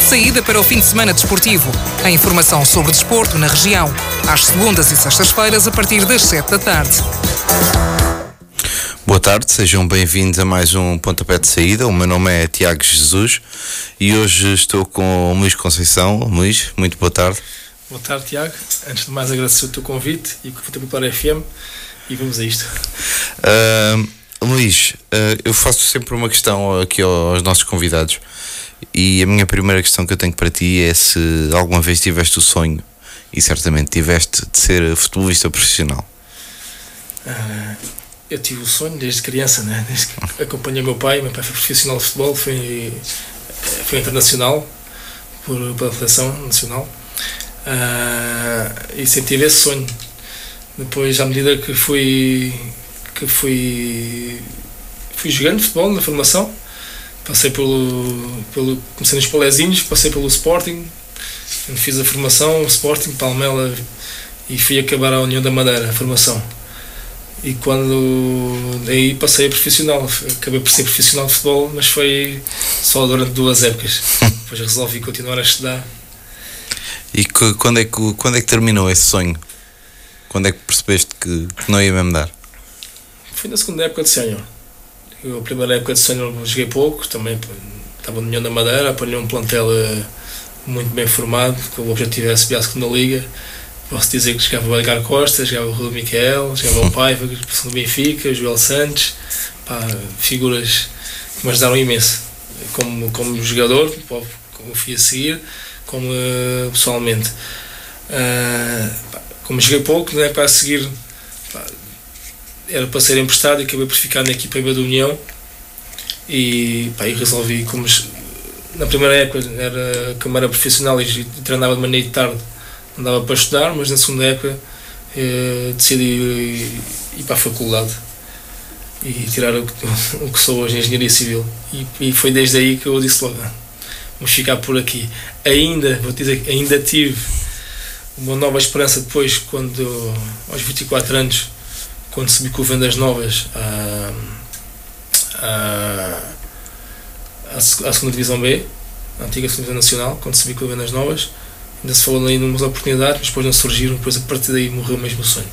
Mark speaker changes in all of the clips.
Speaker 1: de saída para o fim de semana desportivo. A informação sobre desporto na região, às segundas e sextas-feiras, a partir das 7 da tarde.
Speaker 2: Boa tarde, sejam bem-vindos a mais um Pontapé de Saída. O meu nome é Tiago Jesus e hoje estou com o Luís Conceição. Luís, muito boa tarde.
Speaker 3: Boa tarde, Tiago. Antes de mais, agradecer o teu convite e o convite para FM e vamos a isto.
Speaker 2: Uh, Luís, uh, eu faço sempre uma questão aqui aos nossos convidados e a minha primeira questão que eu tenho para ti é se alguma vez tiveste o sonho, e certamente tiveste, de ser futebolista profissional.
Speaker 3: Uh, eu tive o sonho desde criança, né? desde que acompanhei meu pai. Meu pai foi profissional de futebol, foi, foi internacional por, pela seleção nacional uh, e sempre tive esse sonho. Depois, à medida que fui, que fui, fui jogando futebol na formação, passei pelo, pelo comecei nos Polezinhos, passei pelo Sporting, fiz a formação, Sporting, Palmela e fui acabar a União da Madeira, a formação. E quando aí passei a profissional, acabei por ser profissional de futebol, mas foi só durante duas épocas. Depois resolvi continuar a estudar.
Speaker 2: E que, quando, é que, quando é que terminou esse sonho? Quando é que percebeste que, que não ia mesmo dar?
Speaker 3: Foi na segunda época de sénior. A primeira época de sénior joguei pouco, também estava no União da Madeira, apanhei um plantel eh, muito bem formado, que o objetivo era subir à segunda liga Posso dizer que jogava o Edgar Costa, jogava o Rui Miquel, jogava o Paiva, no Benfica, o Joel Santos, pá, figuras que me ajudaram imenso, como, como jogador, como fui a seguir, como uh, pessoalmente. Uh, pá, como joguei pouco, não é para seguir, pá, era para ser emprestado e acabei por ficar na equipa B da União e, pá, e resolvi, como na primeira época era, como era profissional e treinava de manhã e de tarde, não dava para estudar, mas na segunda época eh, decidi ir, ir, para a faculdade e tirar o, o, que sou hoje, Engenharia Civil. E, e, foi desde aí que eu disse logo: ah, vamos ficar por aqui. Ainda, vou dizer ainda tive uma nova esperança depois, quando aos 24 anos, quando subi com Vendas Novas à, à, à, segunda Divisão B, a antiga segunda Nacional, quando subi com Vendas Novas ainda se falou aí de umas oportunidades, mas depois não surgiram, depois a partir daí morreu mesmo o sonho.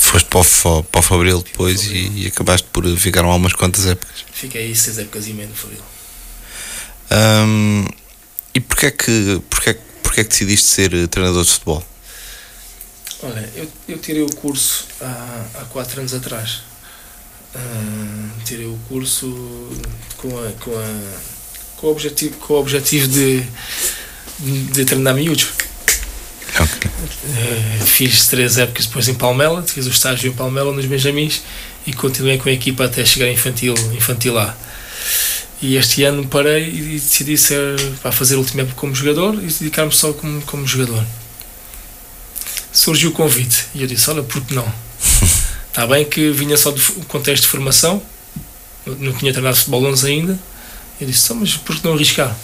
Speaker 2: Foste para o, para o Fabril depois e, e, acabaste por ficaram algumas quantas épocas.
Speaker 3: Fiquei aí seis épocas e meio no Fabril.
Speaker 2: E porquê é que, porquê, porquê é que decidiste ser eh, treinador de futebol?
Speaker 3: Olha, eu, eu tirei o curso há, há quatro anos atrás. Uh, tirei o curso com, a, com, a, com, o objetivo, com o objetivo de de treinar miúdos. Okay. Uh, fiz três épocas depois em Palmela, fiz o estágio em Palmela nos Benjamins e continuei com a equipa até chegar infantil, infantil lá. E este ano parei e decidi ser, para fazer a última época como jogador e dedicar-me só como, como jogador. Surgiu o convite e eu disse: Olha, por que não? Está bem que vinha só do contexto de formação, não tinha treinado futebol 11 ainda. Eu disse: Mas por que não arriscar?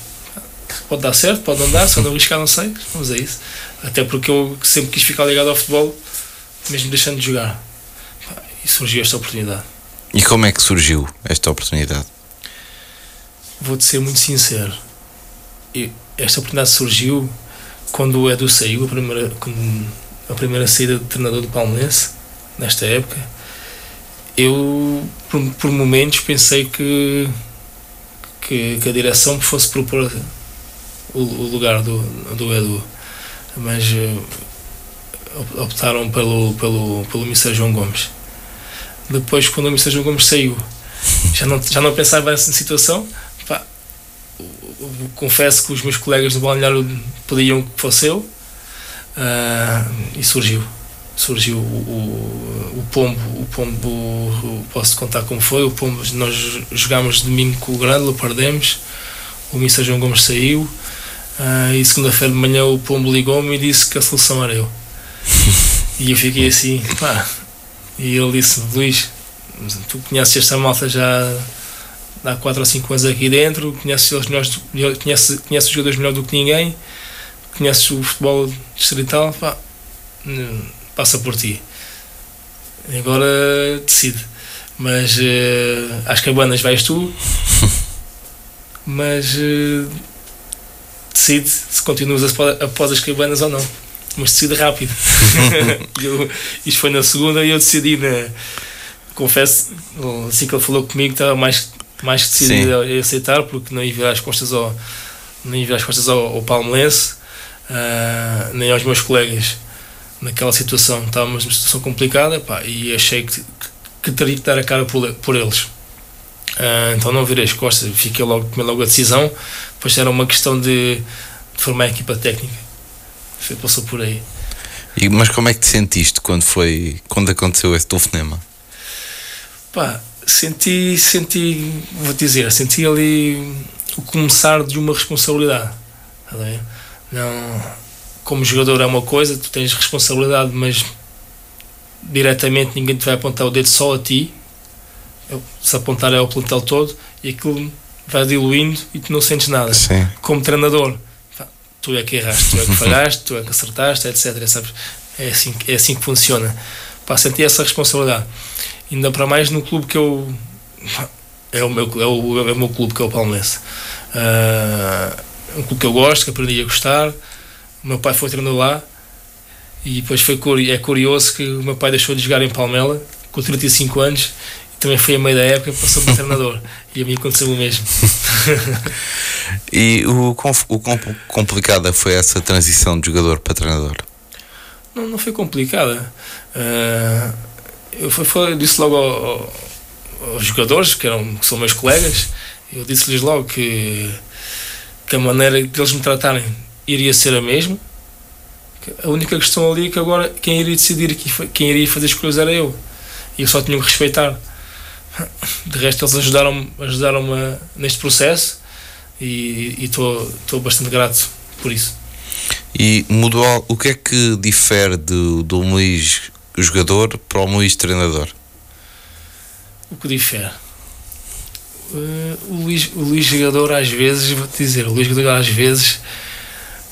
Speaker 3: Pode dar certo, pode não dar, se não arriscar, não sei. Vamos a isso. Até porque eu sempre quis ficar ligado ao futebol, mesmo deixando de jogar. E surgiu esta oportunidade.
Speaker 2: E como é que surgiu esta oportunidade?
Speaker 3: Vou-te ser muito sincero. esta oportunidade surgiu quando o Edu saiu, a primeira, a primeira saída de treinador do Palmeirense, nesta época. Eu, por, por momentos, pensei que, que, que a direção fosse propor o, o lugar do, do Edu, mas uh, optaram pelo, pelo, pelo Mr. João Gomes. Depois, quando o Mr. João Gomes saiu, já não, já não pensava nessa situação. Pá, confesso que os meus colegas do balneário pediam que fosse eu uh, e surgiu surgiu o, o, o pombo o pombo posso contar como foi o pombo nós jogámos domingo com o Grândola perdemos o Mr. João Gomes saiu Uh, e segunda-feira de manhã o Pombo ligou-me e disse que a solução era eu. e eu fiquei assim, pá. E ele disse: Luís, tu conheces esta malta já há 4 ou 5 anos aqui dentro, conheces, melhores, conheces, conheces os jogadores melhor do que ninguém, conheces o futebol distrital, pá, passa por ti. Agora decide. Mas uh, às cabanas vais tu, mas. Uh, decide se continuas após as cabanas ou não. Mas decide rápido. eu, isto foi na segunda e eu decidi, na, confesso, assim que ele falou comigo, estava mais, mais que decidido a aceitar, porque não ia virar as costas ao, não ia virar as costas ao, ao palmelense, uh, nem aos meus colegas naquela situação. Estávamos numa situação complicada pá, e achei que, que, teria que dar a cara por, por eles. Uh, então não virei as costas, fiquei logo, tomei logo a decisão. Depois era uma questão de, de formar a equipa técnica. Foi, passou por aí.
Speaker 2: E, mas como é que te sentiste quando foi quando aconteceu esse telefonema?
Speaker 3: Pá, senti, senti, vou dizer, senti ali o começar de uma responsabilidade. Tá não, como jogador é uma coisa, tu tens responsabilidade, mas diretamente ninguém te vai apontar o dedo só a ti. Se apontar é ao plantel todo e aquilo vai diluindo e tu não sentes nada.
Speaker 2: Sim.
Speaker 3: Como treinador, tu é que erraste, tu é que falhaste, tu é que acertaste, etc. Sabes? É, assim, é assim que funciona. Pá, senti essa responsabilidade. Ainda para mais no clube que eu. É o meu, é o, é o meu clube, que é o Palmeiras. Uh, um clube que eu gosto, que aprendi a gostar. O meu pai foi treinador lá. E depois foi, é curioso que o meu pai deixou de jogar em Palmela com 35 anos também foi a meio da época passou para treinador e a mim aconteceu o mesmo
Speaker 2: e o, o quão complicada foi essa transição de jogador para treinador?
Speaker 3: Não, não foi complicada uh, eu, foi, foi, disse logo ao, ao, aos jogadores que, eram, que são meus colegas eu disse-lhes logo que, que a maneira que eles me tratarem iria ser a mesma a única questão ali é que agora quem iria decidir quem iria fazer as coisas era eu e eu só tinha que respeitar de resto, eles ajudaram-me ajudaram neste processo e estou bastante grato por isso.
Speaker 2: E mudou o que é que difere do, do Luís jogador para o Luís treinador?
Speaker 3: O que difere? Uh, o, Luís, o Luís jogador às vezes, vou-te dizer, o Luís jogador às vezes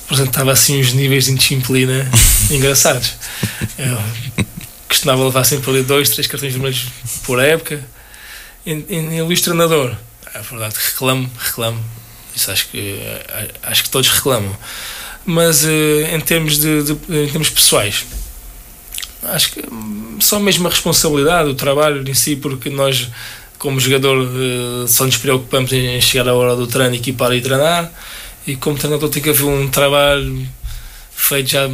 Speaker 3: apresentava assim uns níveis de indisciplina engraçados. Eu costumava levar sempre ali dois, três cartões vermelhos por época em, em, em Luís Treinador, é verdade, reclamo, reclamo. Isso acho que, acho que todos reclamam. Mas eh, em termos, de, de, em termos pessoais, acho que só mesmo a responsabilidade, o trabalho em si, porque nós, como jogador, eh, só nos preocupamos em chegar à hora do treino, equipar e treinar, e como treinador tem que haver um trabalho feito já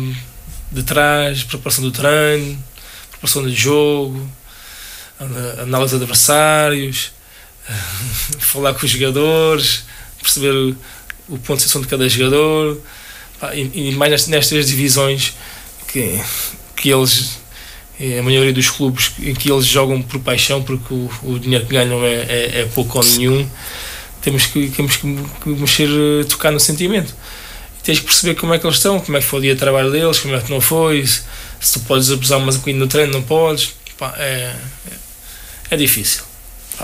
Speaker 3: de trás, preparação do treino, preparação do jogo, análise de adversários, falar com os jogadores, perceber o, ponto de situação de cada jogador e, mais nestas divisões que, que eles a maioria dos clubes em que eles jogam por paixão porque o, o dinheiro que ganham é, é, é pouco ou nenhum temos que, temos que mexer, tocar no sentimento e tens que perceber como é que eles estão, como é que foi o dia de trabalho deles, como é que não foi, se, se tu podes abusar mais um bocadinho no treino, não podes. Pá, é, é difícil,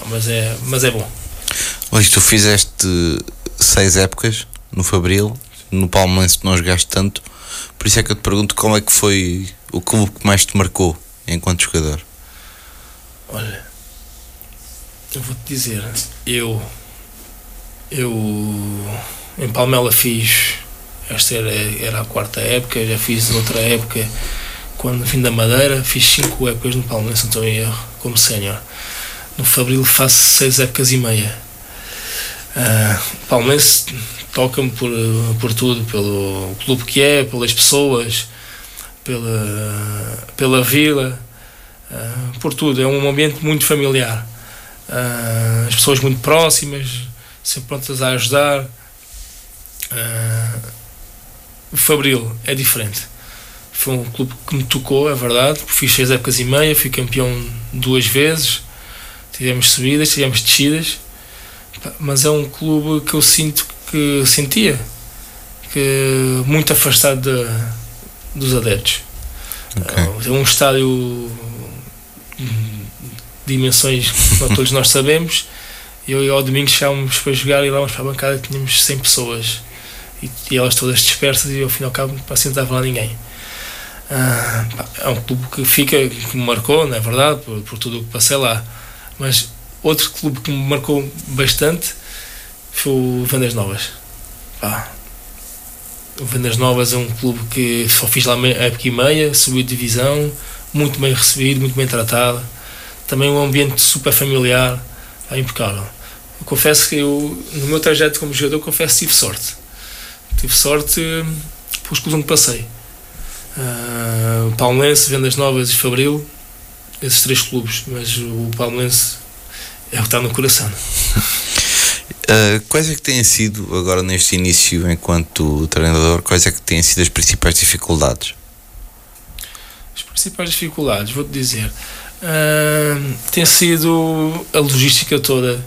Speaker 3: mas é, mas é bom.
Speaker 2: Hoje tu fizeste seis épocas no Fabril, no Palmeiras não jogaste tanto, por isso é que eu te pergunto como é que foi o clube que mais te marcou enquanto jogador.
Speaker 3: Olha, eu vou-te dizer, eu eu em Palmela fiz esta era, era a quarta época, já fiz outra época quando vim da Madeira, fiz cinco épocas no Palmeiras, em erro, como sénior no Fabril faço seis épocas e meia. Uh, Palmeiras toca-me por, por tudo, pelo clube que é, pelas pessoas, pela, pela vila, uh, por tudo. É um ambiente muito familiar. Uh, as pessoas muito próximas, sempre prontas a ajudar. Uh, o Fabril é diferente. Foi um clube que me tocou, é verdade. Fiz seis épocas e meia, fui campeão duas vezes tivemos subidas, tivemos descidas, mas é um clube que eu sinto que sentia que muito afastado dos adeptos. Okay. É um estádio de dimensões que todos nós sabemos. Eu e ao domingo chegávamos para jogar e lá para a bancada tínhamos 100 pessoas e, e, elas todas dispersas e ao fim e ao cabo assim não estava lá ninguém. Ah, é um clube que fica, que me marcou, não é verdade, por, por tudo o que passei lá mas outro clube que me marcou bastante foi o Vendas Novas. Pá, Vendas Novas é um clube que só fiz lá a época e meia, subiu de divisão, muito bem recebido, muito bem tratado. Também um ambiente super familiar, é impecável. Eu confesso que eu, no meu trajeto como jogador, confesso que tive sorte. Tive sorte pelos clubes onde passei. Uh, Palmeirense, Vendas Novas e Fabril, esses três clubes, mas o Palmeirense é o que está no coração.
Speaker 2: Uh, quais é que têm sido, agora neste início enquanto treinador, quais é que têm sido as principais dificuldades?
Speaker 3: As principais dificuldades, vou-te dizer, uh, tem sido a logística toda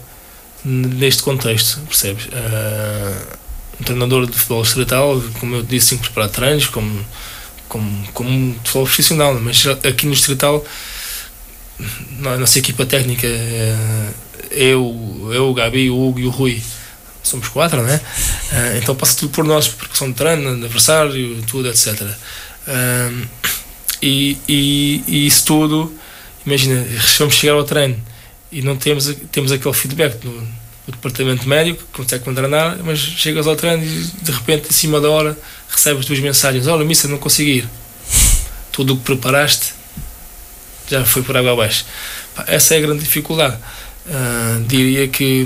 Speaker 3: neste contexto, percebes? Uh, um treinador de futebol distrital, como eu disse, tem que preparar treinos, como, como, como um futebol profissional, mas aqui no distrital, na nossa equipa técnica, eu, eu, o Gabi, o Hugo e o Rui, somos quatro, né? Uh, então passa tudo por nós, preparação de treino, aniversário, tudo, etc. Uh, e, e, e, isso tudo, imagina, vamos chegar ao treino e não temos, temos aquele feedback do, do departamento médico que consegue contranar, mas chegas ao treino e de repente, em cima da hora, recebes duas mensagens: Olha, missa, não consegui. Tudo o que preparaste já foi por água abaixo. Essa é a grande dificuldade. Uh, diria que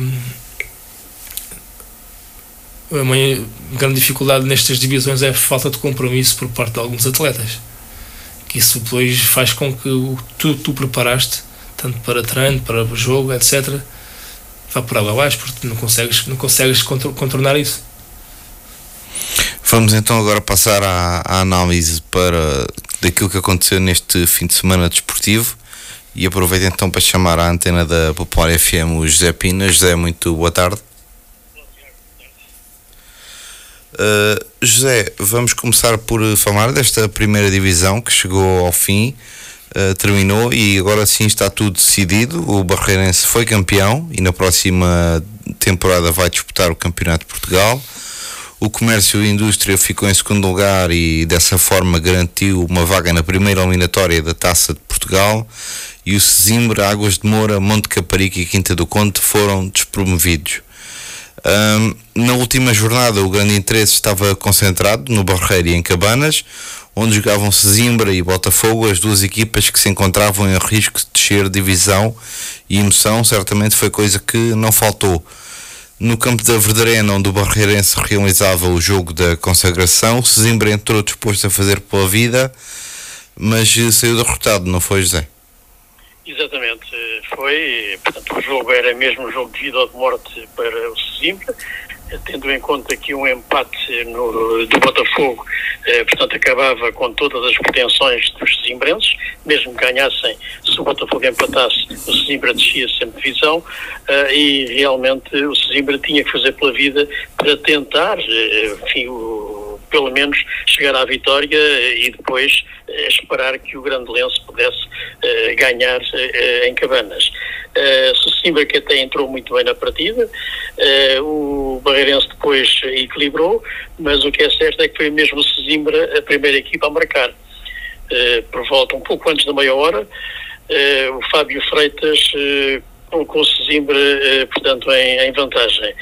Speaker 3: a maior, grande dificuldade nestas divisões é a falta de compromisso por parte de alguns atletas. Que isso depois faz com que o que tu, preparaste, tanto para treino, para jogo, etc., vá por água abaixo, porque não consegues, não consegues contornar isso.
Speaker 2: Vamos então agora passar à, à análise para daquilo que aconteceu neste fim de semana desportivo. E aproveito então para chamar à antena da Popular FM o José Pina. José, muito boa tarde. Uh, José, vamos começar por falar desta primeira divisão que chegou ao fim, uh, terminou e agora sim está tudo decidido. O Barreirense foi campeão e na próxima temporada vai disputar o Campeonato de Portugal. O Comércio e Indústria ficou em segundo lugar e dessa forma garantiu uma vaga na primeira eliminatória da Taça de Portugal e o Sesimbra, Águas de Moura, Monte Caparica e Quinta do Conde foram despromovidos. Um, na última jornada, o grande interesse estava concentrado no Barreiro e em Cabanas, onde jogavam Sesimbra e Botafogo, as duas equipas que se encontravam em risco de descer divisão e emoção, certamente foi coisa que não faltou. No campo da Verdarena, onde o Barreirense realizava o jogo da consagração, Sesimbra entrou disposto a fazer pela vida, mas saiu derrotado, não foi, José?
Speaker 4: Exatamente, foi. Portanto, o jogo era mesmo um jogo de vida ou de morte para o Sesimbra, tendo em conta que um empate no, do Botafogo, eh, portanto, acabava com todas as pretensões dos Sesimbrenses, mesmo que ganhassem, se o Botafogo empatasse, o Sesimbra descia sempre divisão, eh, e realmente o Sesimbra tinha que fazer pela vida para tentar, eh, enfim, o, pelo menos chegar à vitória e depois eh, esperar que o Grande Lenço pudesse uh, ganhar uh, em Cabanas. Uh, que até entrou muito bem na partida, o Barreirense depois equilibrou, mas o que é certo é que foi mesmo o Sesimbra a primeira equipa a marcar. Por volta um pouco antes da meia hora, o Fábio Freitas colocou o Sesimbra, portanto, em vantagem.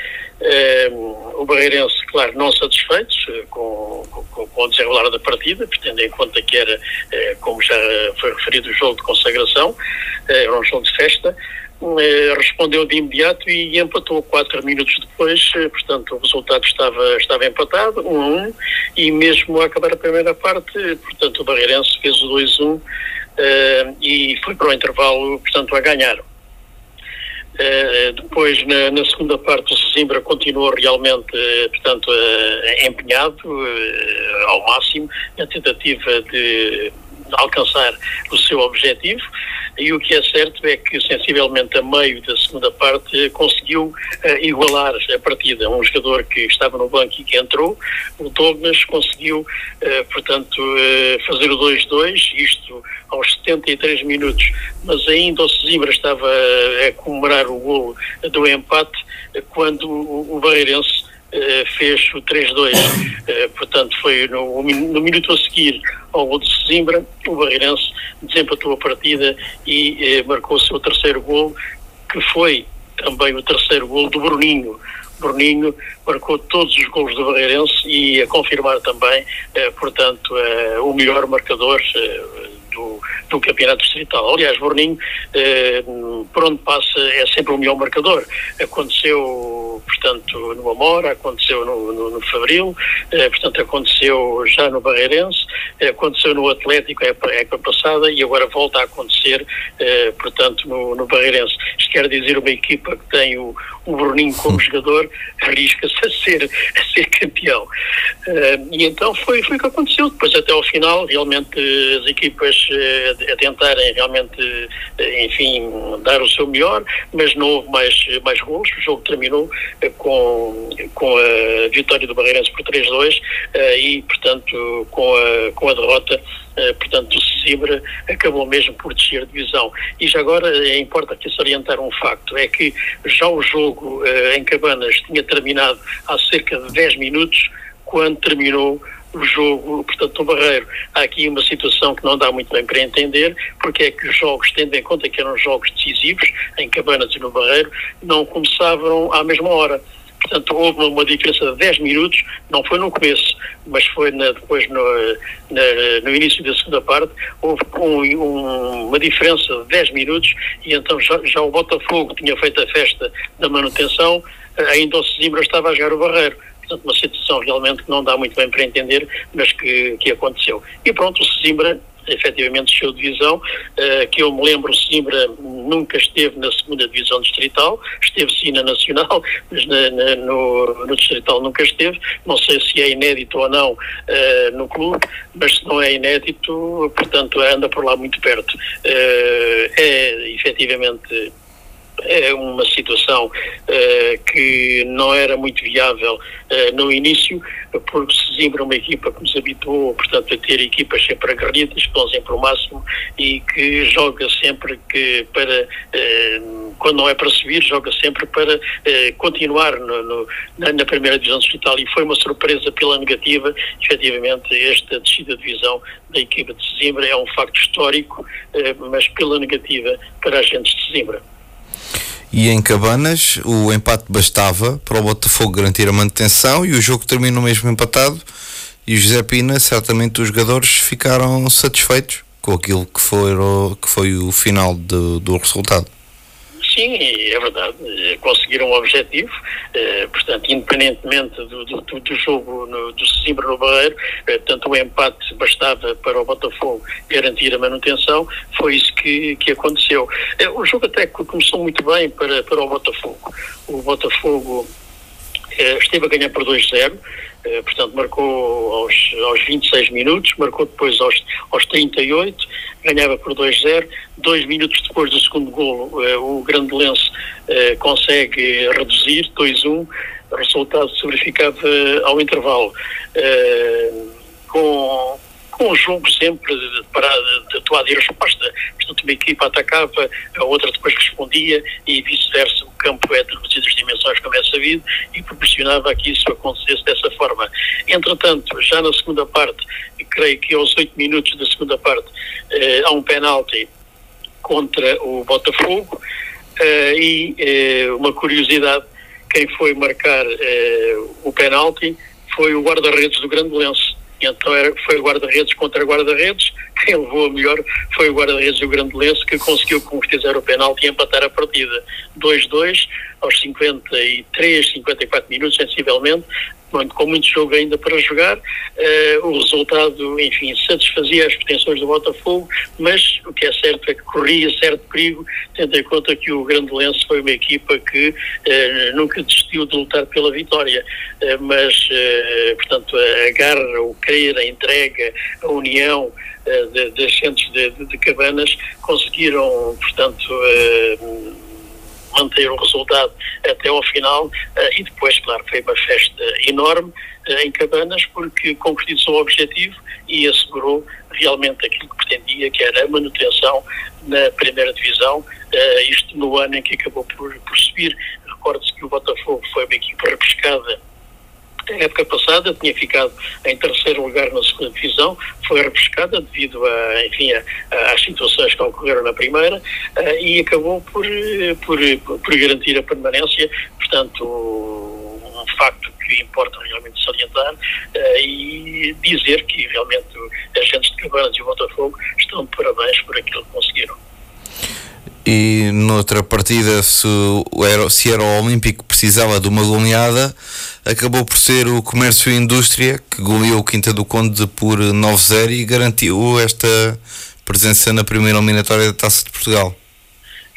Speaker 4: O Barreirense, claro, não satisfeitos com, com, com, o desenrolar da partida, tendo em conta que era, como já foi referido, o jogo de consagração, era um jogo de festa, eh, respondeu de imediato e empatou quatro minutos depois, eh, portanto o resultado estava, estava empatado, 1 um a 1, um, e mesmo a acabar a primeira parte, portanto o Barreirense fez o 2 1 um, e foi para o intervalo, portanto, a ganhar. Uh, depois, na, na, segunda parte, o Sesimbra continuou realmente, uh, portanto, empenhado ao máximo na tentativa de alcançar o seu objetivo e o que é certo é que sensivelmente a meio da segunda parte conseguiu uh, igualar a partida. Um jogador que estava no banco e que entrou, o Douglas, conseguiu, uh, portanto, uh, fazer o 2-2, isto aos 73 minutos, mas ainda o Sesimbra estava a comemorar o gol do empate quando o, Barreirense fez o 3-2, uh, portanto foi no, no, minuto a seguir ao gol de Sesimbra, o Barreirense desempatou a partida e uh, marcou o seu terceiro gol, que foi também o terceiro gol do Bruninho. Bruninho marcou todos os gols do Barreirense e a confirmar também, portanto, o melhor marcador do, do campeonato distrital. Aliás, Borninho, eh, por onde passa, é sempre o melhor marcador. Aconteceu, portanto, no Amora, aconteceu no, no, no Fabril, eh, portanto, aconteceu já no Barreirense, eh, aconteceu no Atlético a época passada e agora volta a acontecer, eh, portanto, no, no Barreirense. Isto quer dizer uma equipa que tem o, o Bruninho como jogador, arrisca-se a ser, a ser campeão. Uh, e então foi, foi o que aconteceu. Depois, até ao final, realmente as equipas uh, a tentarem realmente, uh, enfim, dar o seu melhor, mas não houve mais, mais gols. O jogo terminou com, com a vitória do Barreirense por 3-2 e, portanto, com a, com a derrota eh, portanto, o Sesimbra acabou mesmo por descer de divisão. E já agora é importa aqui se orientar um facto, é que já o jogo uh, em Cabanas tinha terminado há cerca de 10 minutos quando terminou o jogo, portanto, no Barreiro. Há aqui uma situação que não dá muito bem para entender, porque é que os jogos, tendo em conta que eram jogos decisivos, em Cabanas e no Barreiro, não começavam à mesma hora. Portanto, houve uma diferença de 10 minutos, não foi no começo, mas foi na, depois no, na, no início da segunda parte, houve um, um, uma diferença de 10 minutos e então já, já, o Botafogo tinha feito a festa da manutenção, ainda o Sesimbra estava a jogar o Barreiro. Portanto, uma situação realmente que não dá muito bem para entender, mas que, que aconteceu. E pronto, o Sesimbra efetivamente desceu divisão, uh, que eu me lembro, Simbra nunca esteve na segunda divisão distrital, esteve sim na nacional, mas na, na, no, no, distrital nunca esteve, não sei se é inédito ou não uh, no clube, mas se não é inédito, portanto anda por lá muito perto. Uh, é efetivamente é uma situação uh, que não era muito viável uh, no início, porque Sesimbra é uma equipa que nos habituou, portanto, a ter equipas sempre aguerridas, que vão sempre o máximo e que joga sempre que para, uh, quando não é para subir, joga sempre para continuar no, no, na, na, primeira divisão distrital e foi uma surpresa pela negativa, efetivamente, esta descida de divisão da equipa de Sesimbra é um facto histórico, mas pela negativa para a gente de Sesimbra.
Speaker 2: E em Cabanas o empate bastava para o Botafogo garantir a manutenção e o jogo terminou mesmo empatado e o José Pina, certamente os jogadores ficaram satisfeitos com aquilo que foi, que foi o final do, do resultado.
Speaker 4: Sim, é verdade. Conseguiram o objetivo, eh, portanto, independentemente do, do, do jogo no, do Sesimbra no Barreiro, eh, portanto, o empate bastava para o Botafogo garantir a manutenção, foi isso que, que aconteceu. Eh, o jogo até começou muito bem para, para o Botafogo. O Botafogo esteve a ganhar por 2-0, portanto marcou aos, aos 26 minutos, marcou depois aos, aos 38, ganhava por 2-0. Dois minutos depois do segundo golo, eh, o Grande eh, consegue reduzir 2-1. O resultado se verificava ao intervalo. Eh, com, com o jogo sempre para de atuada e resposta. Portanto, uma equipa atacava, a outra depois respondia e vice-versa. O campo é de reduzidas dimensões, como é sabido, e proporcionava que isso acontecesse dessa forma. Entretanto, já na segunda parte, creio que aos oito minutos da segunda parte, eh, há um penalti contra o Botafogo eh, e eh, uma curiosidade, quem foi marcar eh, o penalti foi o guarda-redes do Grande Lenço. Então era, foi o guarda-redes contra guarda-redes, quem levou a melhor foi o guarda-redes do Grande Lenço, que conseguiu concretizar o penalti e empatar a partida. 2-2 aos 53, 54 minutos, sensivelmente, com muito jogo ainda para jogar. Uh, o resultado, enfim, satisfazia as pretensões do Botafogo, mas o que é certo é que corria certo perigo, tendo em conta que o Grande Lenço foi uma equipa que uh, nunca desistiu de lutar pela vitória. Uh, mas, portanto, a garra, o querer, a entrega, a união das centros de, de, de, cabanas conseguiram, portanto, manter o resultado até ao final uh, e depois, claro, foi uma festa enorme uh, em Cabanas porque concretizou o objetivo e assegurou realmente aquilo que pretendia, que era a manutenção na primeira divisão, uh, isto no ano em que acabou por, por subir. Recorde-se que o Botafogo foi uma equipa repescada época passada tinha ficado em terceiro lugar na segunda divisão, foi repescada devido a, enfim, a, a, às situações que ocorreram na primeira uh, e acabou por, por, por garantir a permanência. Portanto, um facto que importa realmente salientar e dizer que realmente as gentes de Cabanas e o Botafogo estão de parabéns por aquilo que conseguiram.
Speaker 2: E noutra partida, se era, se era o Olímpico precisava de uma goleada, acabou por ser o Comércio e Indústria que goleou o Quinta do Conde por 9-0 e garantiu esta presença na primeira eliminatória da Taça de Portugal.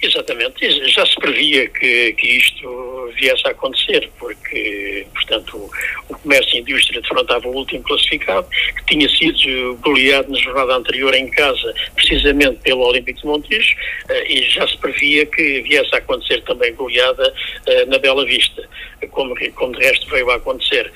Speaker 4: Exatamente, já se previa que, que isto viesse a acontecer, porque, portanto, o, o comércio e a indústria defrontava o último classificado, que tinha sido goleado na jornada anterior em casa, precisamente pelo Olímpico de Montijo, uh, e já se previa que viesse a acontecer também goleada uh, na Bela Vista, como, como de resto veio a acontecer.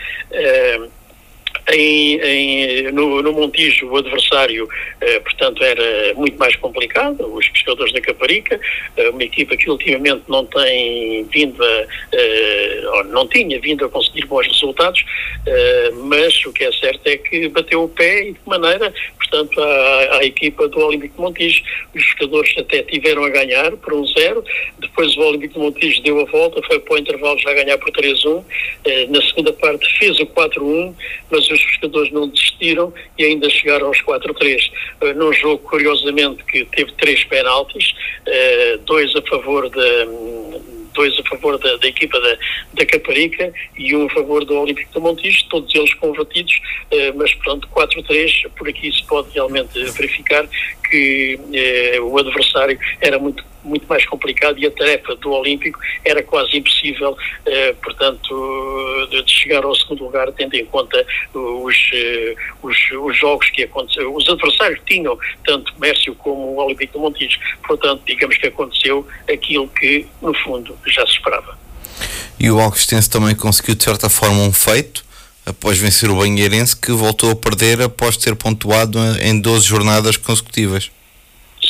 Speaker 4: Em, em, no, no, Montijo, o adversário, eh, portanto, era muito mais complicado, os pescadores da Caparica, eh, uma equipa que ultimamente não tem vindo a, eh, não tinha vindo a conseguir bons resultados, eh, mas o que é certo é que bateu o pé e de maneira, portanto, à, equipa do Olímpico de Montijo. Os pescadores até tiveram a ganhar por um zero, depois o Olímpico de Montijo deu a volta, foi para o intervalo já a ganhar por 3-1, eh, na segunda parte fez o 4-1, mas os pescadores não desistiram e ainda chegaram aos 4-3. Uh, num jogo, curiosamente, que teve três penaltis, uh, dois a favor da dois a favor da, da equipa da, da Caparica e um a favor do Olímpico de Montijo, todos eles convertidos, uh, mas pronto, 4-3, por aqui se pode realmente verificar que o adversário era muito muito mais complicado e a tarefa do Olímpico era quase impossível, eh, portanto, de, chegar ao segundo lugar, tendo em conta os, eh, os, os, jogos que aconteceram, os adversários tinham, tanto Mércio como o Olímpico de Montijo. Portanto, digamos que aconteceu aquilo que, no fundo, já se esperava.
Speaker 2: E o Alcostense também conseguiu, de certa forma, um feito após vencer o Banheirense, que voltou a perder após ter pontuado em 12 jornadas consecutivas.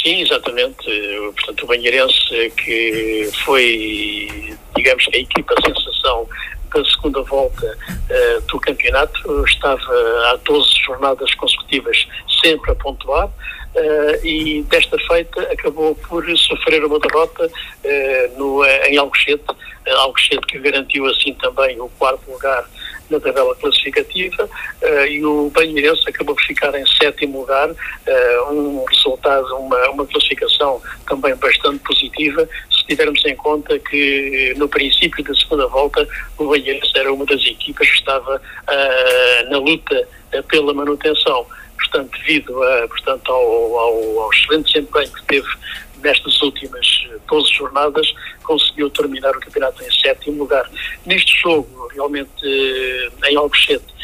Speaker 4: Sim, exatamente. Portanto, o Banheirense que foi, digamos a equipa sensação da segunda volta uh, do campeonato, estava há 12 jornadas consecutivas sempre a pontuar uh, e desta feita acabou por sofrer uma derrota uh, no, em Alcochete, Alcochete que garantiu assim também o quarto lugar na tabela classificativa uh, e o Banheirense acabou por ficar em sétimo lugar, uh, um resultado, uma, uma classificação também bastante positiva, se tivermos em conta que no princípio da segunda volta o Banheirense era uma das equipas que estava uh, na luta pela manutenção. Portanto, devido a, portanto, ao, ao, ao excelente desempenho que teve nestas últimas 12 jornadas, conseguiu terminar o campeonato em sétimo lugar. Neste jogo, realmente, eh, em Alcochete,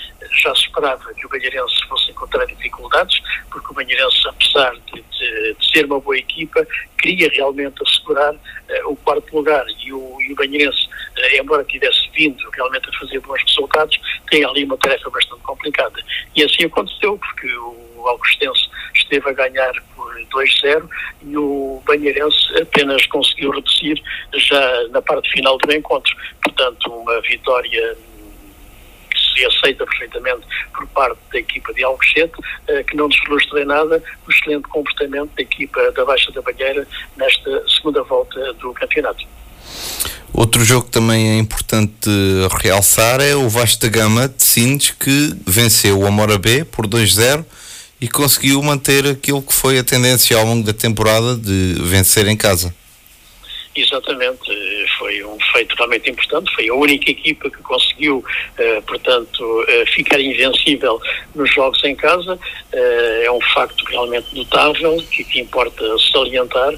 Speaker 4: já se esperava que o Banheirense fosse encontrar dificuldades, porque o Banheirense, apesar de, de, de ser uma boa equipa, queria realmente assegurar uh, o quarto lugar e o, e o Banheirense, uh, embora tivesse vindo realmente a fazer bons resultados, tem ali uma tarefa bastante complicada. E assim aconteceu, porque o Alcostense esteve a ganhar por 2-0 e o Banheirense apenas conseguiu reduzir já na parte final do encontro. Portanto, uma vitória se aceita perfeitamente por parte da equipa de Alcochete, eh, que não desfrustra em nada o excelente comportamento da equipa da Baixa da Banheira nesta segunda volta do campeonato.
Speaker 2: Outro jogo que também é importante realçar é o Vasta Gama de Sines, que venceu o Amora B por 2-0 e conseguiu manter aquilo que foi a tendência ao longo da temporada de vencer em casa.
Speaker 4: Exatamente, foi um feito realmente importante, foi a única equipa que conseguiu, eh, portanto, eh, ficar invencível nos jogos em casa, eh, é um facto realmente notável, que, que importa salientar,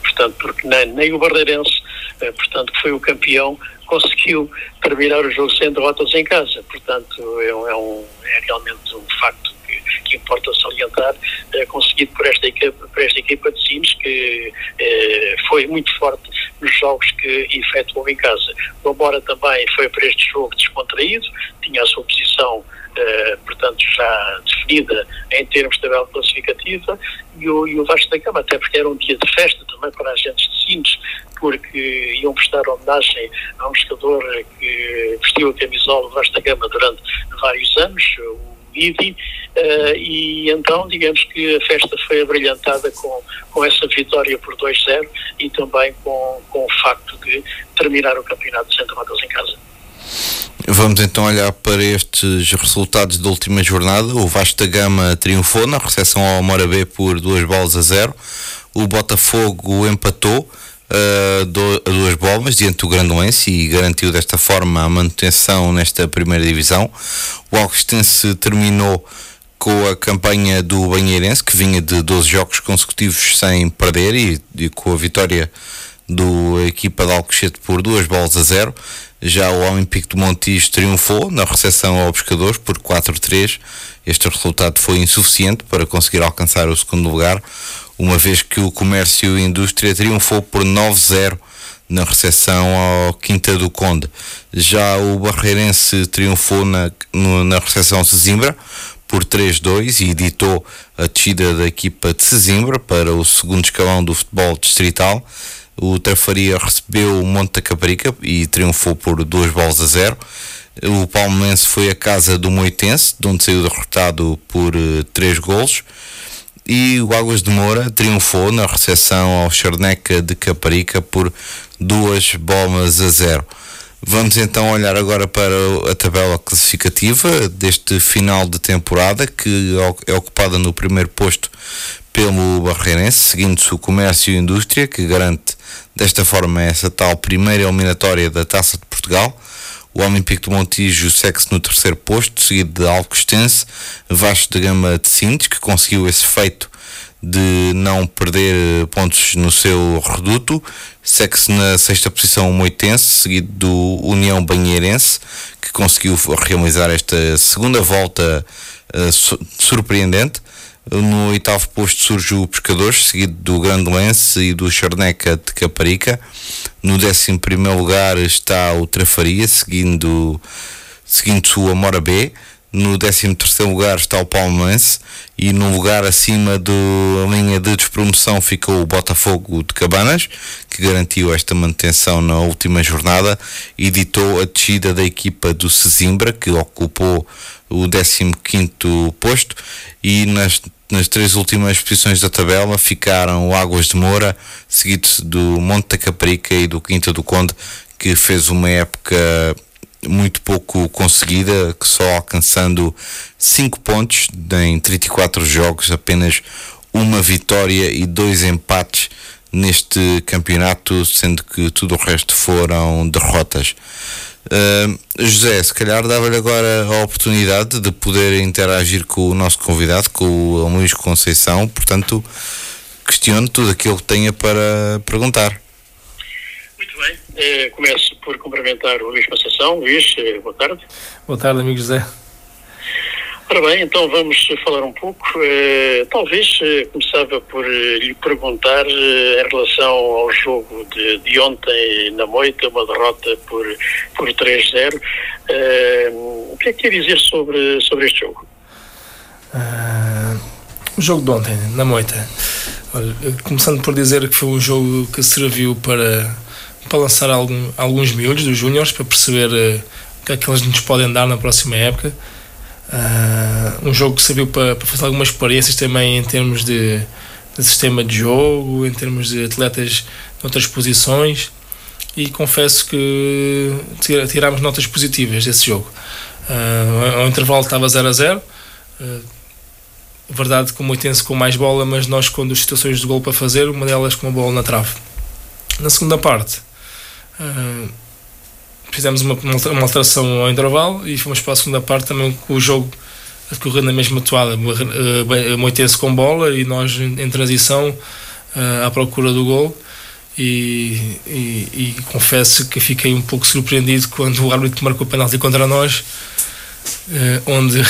Speaker 4: portanto, porque nem, nem o Barreirense, portanto, que foi o campeão, conseguiu terminar o jogo sem derrotas em casa, portanto, é, é, um, é realmente um facto que importa salientar, eh, conseguido por esta, equipa, por esta equipa de Sines, que eh, foi muito forte nos jogos que efetuou em casa. O Amora também foi para este jogo descontraído, tinha a sua posição Uh, portanto, já definida em termos de tabela classificativa, e o, e o Vasco da Gama, até porque era um dia de festa também para agentes de Sines, porque iam prestar homenagem a um jogador que vestiu a camisola do Vasco da Gama durante vários anos, o Vivi, uh, e então digamos que a festa foi abrilhantada com, com essa vitória por 2-0 e também com, com o facto de terminar o campeonato de Santa Matheus em casa.
Speaker 2: Vamos então olhar para estes resultados da última jornada. O Vasco da Gama triunfou na recepção ao Morabé por duas bolas a zero. O Botafogo empatou a duas bolas diante do Grandoense e garantiu desta forma a manutenção nesta primeira divisão. O Alcostense terminou com a campanha do Banheirense, que vinha de 12 jogos consecutivos sem perder e, e com a vitória do equipa de Alcochete por duas bolas a zero. Já o Olympique do Montijo triunfou na recepção ao Pescadores por 4-3. Este resultado foi insuficiente para conseguir alcançar o segundo lugar, uma vez que o Comércio e Indústria triunfou por 9-0 na recepção ao Quinta do Conde. Já o Barreirense triunfou na, na recepção ao Sesimbra por 3-2 e editou a descida da equipa de Sesimbra para o segundo escalão do futebol distrital. O Trafaria recebeu o Monte da Caparica e triunfou por duas bolas a zero. O Palmeirense foi a casa do Moitense, de onde saiu derrotado por uh, três golos. E o Águas de Moura triunfou na recepção ao Charneca de Caparica por duas bolas a zero. Vamos então olhar agora para a tabela classificativa deste final de temporada, que é ocupada no primeiro posto pelo Barreirense, seguindo-se o Comércio e Indústria, que garante desta forma essa tal primeira eliminatória da Taça de Portugal. O Olympique de Montijo segue-se no terceiro posto, seguido de Alcostense, Vasco de Gama de Sintes, que conseguiu esse feito de não perder pontos no seu reduto. Segue-se na sexta posição o Moitense, seguido do União Banheirense, que conseguiu realizar esta segunda volta uh, surpreendente. No oitavo posto surge o Pescadores, seguido do Grande Lance e do Charneca de Caparica. No décimo primeiro lugar está o Trafaria, seguindo, seguindo o Amora B. No 13 terceiro lugar está o Palmeirense e no lugar acima da linha de despromoção ficou o Botafogo de Cabanas, que garantiu esta manutenção na última jornada e editou a descida da equipa do Sesimbra, que ocupou o 15º posto e nas, nas três últimas posições da tabela ficaram o Águas de Moura, seguido do Monte da Caprica e do Quinta do Conde, que fez uma época muito pouco conseguida, que só alcançando 5 pontos em 34 jogos, apenas uma vitória e dois empates neste campeonato, sendo que tudo o resto foram derrotas. Uh, José, se calhar dava-lhe agora a oportunidade de poder interagir com o nosso convidado, com o Luís Conceição, portanto, questiono tudo aquilo que tenha para perguntar.
Speaker 4: Muito bem, eh, começo por cumprimentar o Luís Conceição. Luís, eh, boa tarde.
Speaker 3: Boa tarde, amigo José.
Speaker 4: Ora bem, então vamos falar um pouco. Eh, talvez eh, começava por eh, lhe perguntar em relação ao jogo de, de ontem na Moita, uma derrota por, por 3-0. Eh, o que é que quer dizer sobre, sobre este jogo?
Speaker 3: Uh, o jogo de ontem, na Moita. Olha, começando por dizer que foi um jogo que serviu para, para lançar algum, alguns miúdos dos Júniors, para perceber uh, o que é que eles nos podem dar na próxima época. Uh, um jogo que serviu para, para, fazer algumas experiências também em termos de, de, sistema de jogo, em termos de atletas de outras posições e confesso que tirámos notas positivas desse jogo. Uh, ao intervalo estava 0 a 0. Uh, verdade que o Moitense com mais bola, mas nós com duas situações de gol para fazer, uma delas com a bola na trave. Na segunda parte, uh, fizemos uma, uma alteração ao intervalo e fomos para a segunda parte também com o jogo a decorrer na mesma toada, uh, Moitense com bola e nós em transição uh, à procura do gol. E, e, e, confesso que fiquei um pouco surpreendido quando o árbitro marcou o penalti contra nós, onde,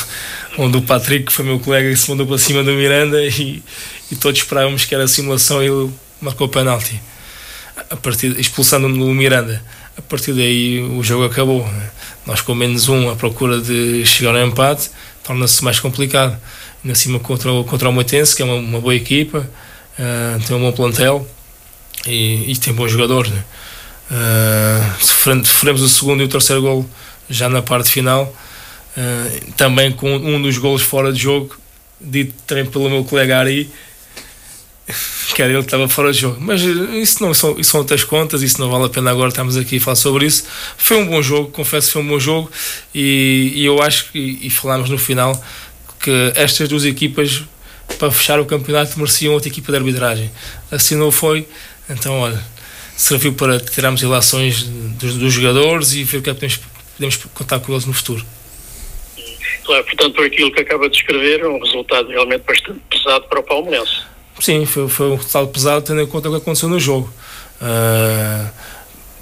Speaker 3: onde o Patrick, que foi meu colega, se mandou para cima do Miranda e, e todos esperávamos que era simulação e ele marcou o penalti, a partir, expulsando o Miranda a partir daí o jogo acabou. Nós com menos um à procura de chegar ao empate torna-se mais complicado. Ainda cima contra, contra o Moitense, que é uma, uma boa equipa, uh, tem um bom plantel e, e tem bons jogadores. Né? Uh, sofremos o segundo e o terceiro gol já na parte final, uh, também com um dos golos fora de jogo, dito também pelo meu colega Ari, que era ele que estava fora de jogo. Mas isso não são, isso são outras contas, isso não vale a pena agora estarmos aqui a falar sobre isso. Foi um bom jogo, confesso que foi um bom jogo e, e eu acho que, e falámos no final, que estas duas equipas para fechar o campeonato mereciam outra equipa de arbitragem. Assim não foi, então olha, serviu para tirarmos relações dos, dos jogadores e ver o que é que podemos, podemos contar com eles no futuro.
Speaker 4: Claro, portanto, por aquilo que acaba de escrever, é um resultado realmente bastante pesado para o Palmeirense.
Speaker 3: Sim, foi, foi um resultado pesado tendo em conta o que aconteceu no jogo. Uh,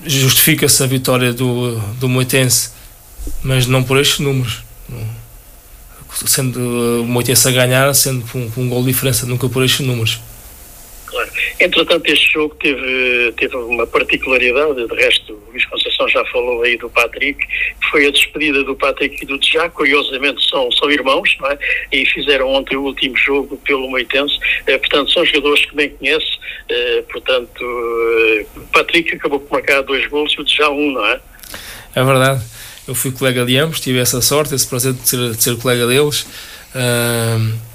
Speaker 3: Justifica-se a vitória do, do Moitense, mas não por estes números. Sendo o Moitense a ganhar, sendo por um, um gol de diferença, nunca por estes números.
Speaker 4: Entretanto, este jogo teve, teve uma particularidade, de resto, o Luís Conceição já falou aí do Patrick, foi a despedida do Patrick e do Tjá, curiosamente são, são irmãos, não é? E fizeram ontem o último jogo pelo Moitense, eh, portanto, são jogadores que bem conhece, eh, portanto, eh, Patrick acabou por marcar dois gols e o Tjá um, não é?
Speaker 3: É verdade, eu fui colega de ambos, tive essa sorte, esse prazer de ser, de ser colega deles. Uh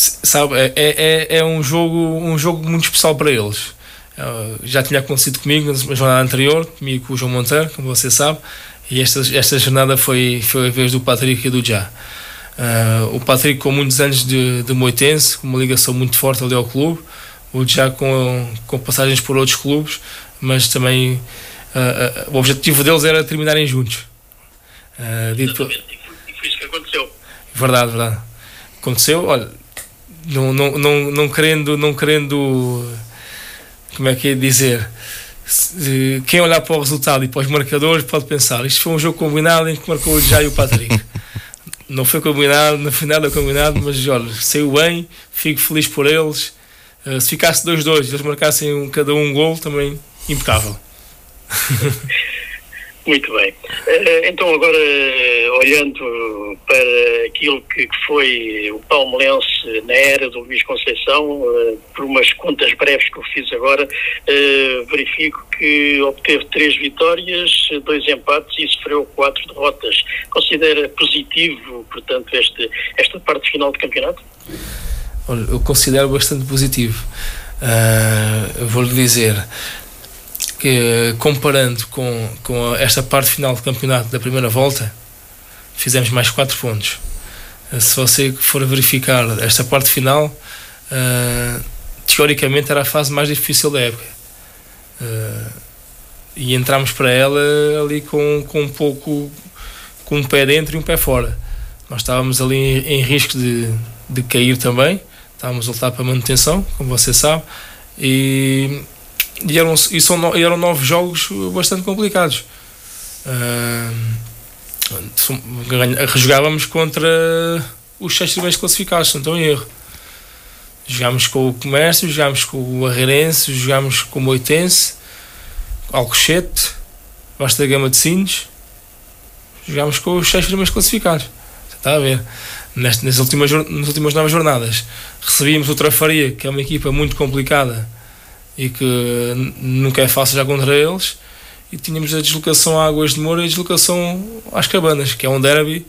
Speaker 3: sabe, é, é, é, é um jogo um jogo muito especial para eles. Uh, já tinha acontecido comigo na jornada anterior, comigo com o João Monteiro, como você sabe, e esta, esta jornada foi, foi a vez do Patrick e do Já. Uh, o Patrick com muitos anos de, de Moitense, com uma ligação muito forte ali ao clube, o Já com, com passagens por outros clubes, mas também uh, o objetivo deles era terminarem juntos.
Speaker 4: dito, e foi isso que aconteceu.
Speaker 3: Verdade, verdade. Aconteceu, olha, não, não, não, não querendo, não querendo, como é que é dizer, quem olhar para o resultado e para os marcadores pode pensar, isto foi um jogo combinado em que marcou o Jai e o Patrick. não foi combinado, não foi nada combinado, mas olha, saiu bem, fico feliz por eles. Uh, se ficasse 2-2 eles marcassem um, cada um um gol, também impecável.
Speaker 4: Muito bem. Eh, então, agora, olhando para aquilo que foi o Palmeirense na era do Luís Conceição, eh, por umas contas breves que eu fiz agora, eh, verifico que obteve três vitórias, dois empates e sofreu quatro derrotas. Considera positivo, portanto, este, esta parte final do campeonato?
Speaker 3: Eu considero bastante positivo. Uh, Vou-lhe dizer, que comparando com, com esta parte final do campeonato da primeira volta, fizemos mais 4 pontos. Se você for verificar esta parte final, uh, teoricamente era a fase mais difícil da época. Uh, e entramos para ela ali com, com um pouco com um pé dentro e um pé fora. Nós estávamos ali em, em risco de, de cair também, estávamos a lutar para a manutenção, como você sabe, e e eram, e são, eram nove jogos bastante complicados. Uh, jogávamos contra os seis primeiros classificados, se não estou em erro. Jogámos com o Comércio, jogámos com o Arreirense, jogámos com o Moitense, Alcochete, Vasta Gama de Sines. Jogámos com os seis primeiros classificados. Você está a ver? Nestas, últimas, nas últimas nove jornadas recebíamos o Trafaria, que é uma equipa muito complicada e que nunca é fácil já contra eles. E tínhamos a deslocação a Águas de Moura e a deslocação às Cabanas, que é um derby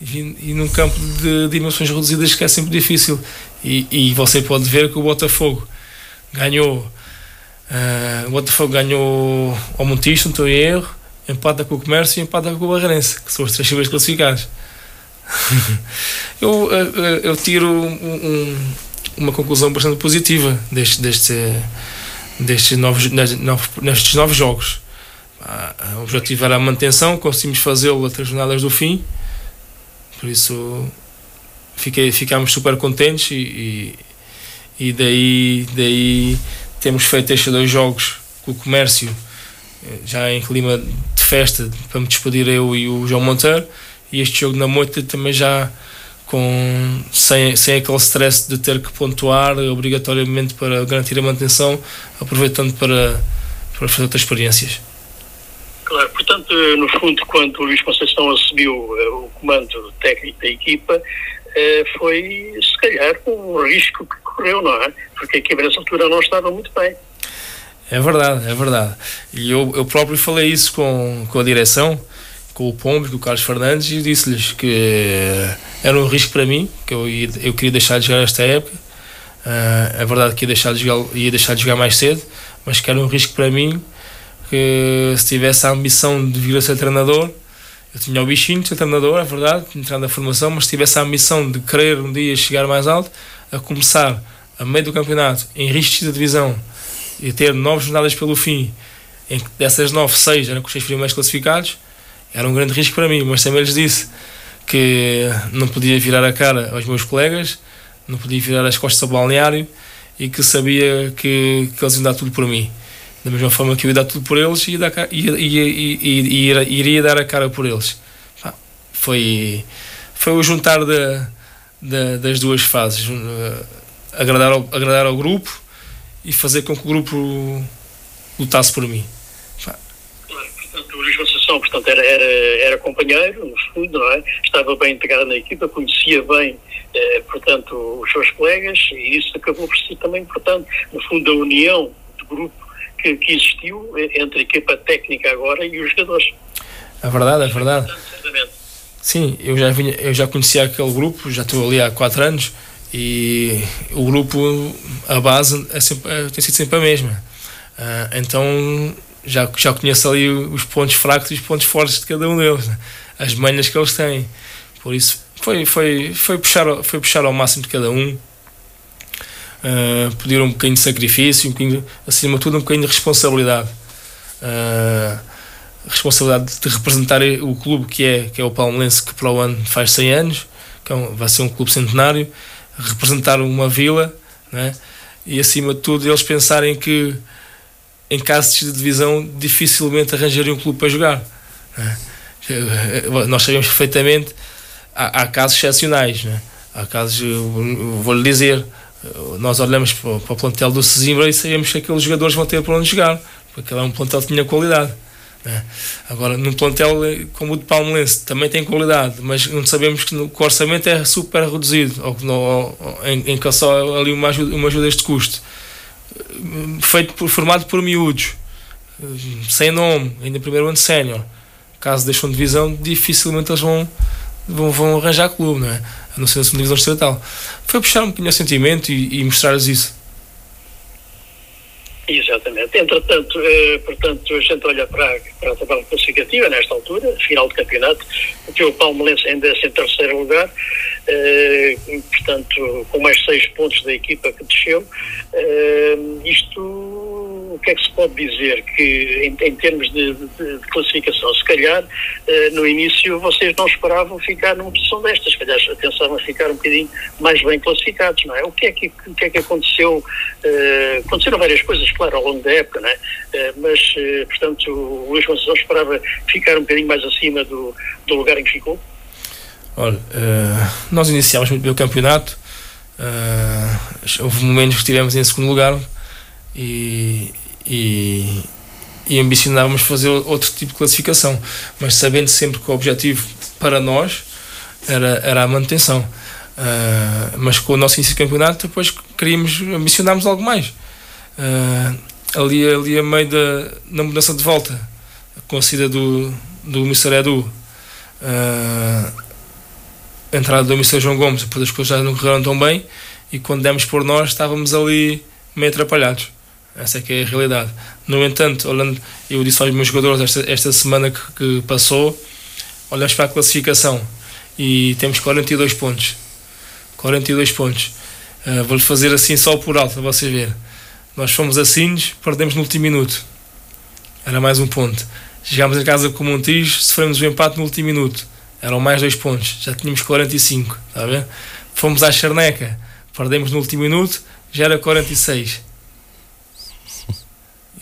Speaker 3: e, e num campo de dimensões reduzidas que é sempre difícil. E, e você pode ver que o Botafogo ganhou. Uh, o Botafogo ganhou ao Montijo, não estou em erro, empata com o Comércio e empata com o Barreirense, que são os três primeiros classificados. eu, eu, eu, tiro um, um, uma conclusão bastante positiva deste, deste, destes novos, nestes novos jogos. Ah, o objetivo era a manutenção, conseguimos fazê-lo até as jornadas do fim, por isso fiquei, ficámos super contentes e, e, e, daí, daí temos feito estes dois jogos com o comércio eh, já em clima de festa para me despedir eu e o João Monteiro e este jogo na moita também já com, sem, sem aquele stress de ter que pontuar obrigatoriamente para garantir a manutenção, aproveitando para, para fazer outras experiências.
Speaker 4: Claro, portanto, no fundo, quando o Luís Conceição assumiu uh, o comando técnico da equipa, uh, foi se calhar um risco que correu, não é? Porque a equipa nessa altura não estava muito bem.
Speaker 3: É verdade, é verdade. E eu, eu próprio falei isso com, com a direção com o Pombo, com o Carlos Fernandes, e disse-lhes que era um risco para mim, que eu, eu queria deixar de jogar esta época, Uh, é verdade que ia deixar, de jogar, ia deixar de jogar mais cedo, mas que era um risco para mim que se tivesse a ambição de vir a ser treinador, eu tinha o bichinho de ser treinador, é verdade, entrar na formação, mas se tivesse a ambição de querer um dia chegar mais alto, a começar a meio do campeonato, em risco de divisão, e ter nove jornadas pelo fim, em que dessas nove, seis eram com os seis primeiros classificados, era um grande risco para mim, mas também lhes disse que não podia virar a cara aos meus colegas, não podia virar as costas ao balneário e que sabia que, que eles iam dar tudo por mim. Da mesma forma que eu ia dar tudo por eles, ia, iria dar a cara por eles. Foi, foi o juntar da, da, das duas fases. Agradar ao, agradar ao grupo e fazer com que o grupo lutasse por mim.
Speaker 4: Portanto, o Luís Conceição portanto, era, era, era companheiro, no fundo, não é? estava bem integrado na equipa, conhecia bem eh, portanto, os seus colegas, e isso acabou por ser também importante. No fundo, a união do grupo que, que existiu entre a equipa técnica agora e os jogadores.
Speaker 3: É verdade, é verdade. Sim, eu já, vinha, eu já conhecia aquele grupo, já estou ali há quatro anos e o grupo, a base é sempre, é, tem sido sempre a mesma. Uh, então já, já conheço ali os pontos fracos e os pontos fortes de cada um deles, né? as manhas que eles têm. Por isso foi, foi, foi, puxar, foi puxar ao máximo de cada um, uh, pedir um bocadinho de sacrifício, um bocadinho, acima de tudo, um bocadinho de responsabilidade. Uh, responsabilidade de representar o clube que é, que é o Palmeirense, que para o ano faz 100 anos, que é um, vai ser um clube centenário, representar uma vila, né? e acima de tudo, eles pensarem que em casos de divisão dificilmente arranjariam um clube para jogar. Né? Nós sabemos perfeitamente há, há casos excepcionais, né? há casos, vou-lhe dizer, nós olhamos para, para o plantel do Sesimbra e sabemos que aqueles jogadores vão ter para onde jogar, porque aquele é um plantel que tinha qualidade. Né? Agora, num plantel eh, como o de Palmeirense também tem qualidade, mas não sabemos que, o orçamento é super reduzido, ou, ou, em, em que é só ali uma ajuda, uma ajuda este custo. Feito por, formado por miúdos, sem nome, ainda primeiro ano sénior. Caso deixam de divisão, dificilmente eles vão vão, vão arranjar clube, não é? A não ser na segunda divisão estatal. Foi puxar um bocadinho o sentimento e, e mostrar-lhes isso.
Speaker 4: Exatamente. Entretanto, eh, portanto, a gente olha para, para a tabela classificativa nesta altura, final do campeonato, que o Palmeirense ainda é em terceiro lugar, portanto, com mais seis pontos da equipa que desceu. Eh, isto o que é que se pode dizer? Que em, em termos de, de, de, classificação, se calhar eh, no início vocês não esperavam ficar numa posição destas, se calhar pensavam ficar um bocadinho mais bem classificados, não é? O que é que, o que, é que aconteceu? Eh, aconteceram várias coisas, claro, ao longo da época, não é? Eh, mas, portanto, o Luís Conceição esperava ficar um bocadinho mais acima do, do lugar em que ficou?
Speaker 3: Olha, nós iniciámos muito bem o campeonato, uh, houve momentos que estivemos em segundo lugar e, e, e ambicionávamos fazer outro tipo de classificação, mas sabendo sempre que o objetivo para nós era, era a manutenção. Uh, mas com o nosso início de campeonato, depois queríamos, ambicionámos algo mais. Uh, ali, ali a meio da na mudança de volta, com a saída do, do. Edu, uh, a entrada do Mr. João Gomes, depois as coisas já não correram tão bem, e quando demos por nós, estávamos ali meio atrapalhados. Essa é que é a realidade. No entanto, olhando, eu disse aos meus jogadores esta, esta semana que, que passou, olhamos para a classificação e temos 42 pontos. 42 pontos. Uh, Vou-lhe fazer assim só por alto para você ver. Nós fomos assim, perdemos no último minuto. Era mais um ponto. Chegámos a casa com o Montijo, sofremos um empate no último minuto. Eram mais dois pontos. Já tínhamos 45. Está a ver? Fomos à Charneca, perdemos no último minuto, já era 46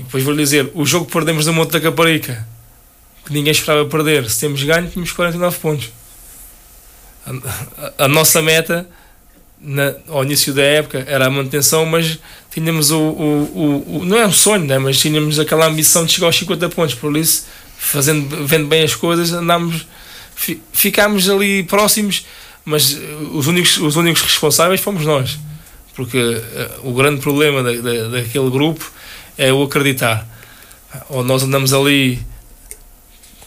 Speaker 3: e depois vou-lhe dizer: o jogo que perdemos no Monte da Caparica, que ninguém esperava perder, se temos ganho, tínhamos 49 pontos. A, a, a nossa meta na, ao início da época era a manutenção, mas tínhamos o, o, o, o, não é um sonho, né? mas tínhamos aquela ambição de chegar aos 50 pontos, por isso, fazendo, vendo bem as coisas, andámos, ficámos ali próximos, mas os únicos, os únicos responsáveis fomos nós, porque uh, o grande problema da, da, daquele grupo é o acreditar. Ou nós andamos ali,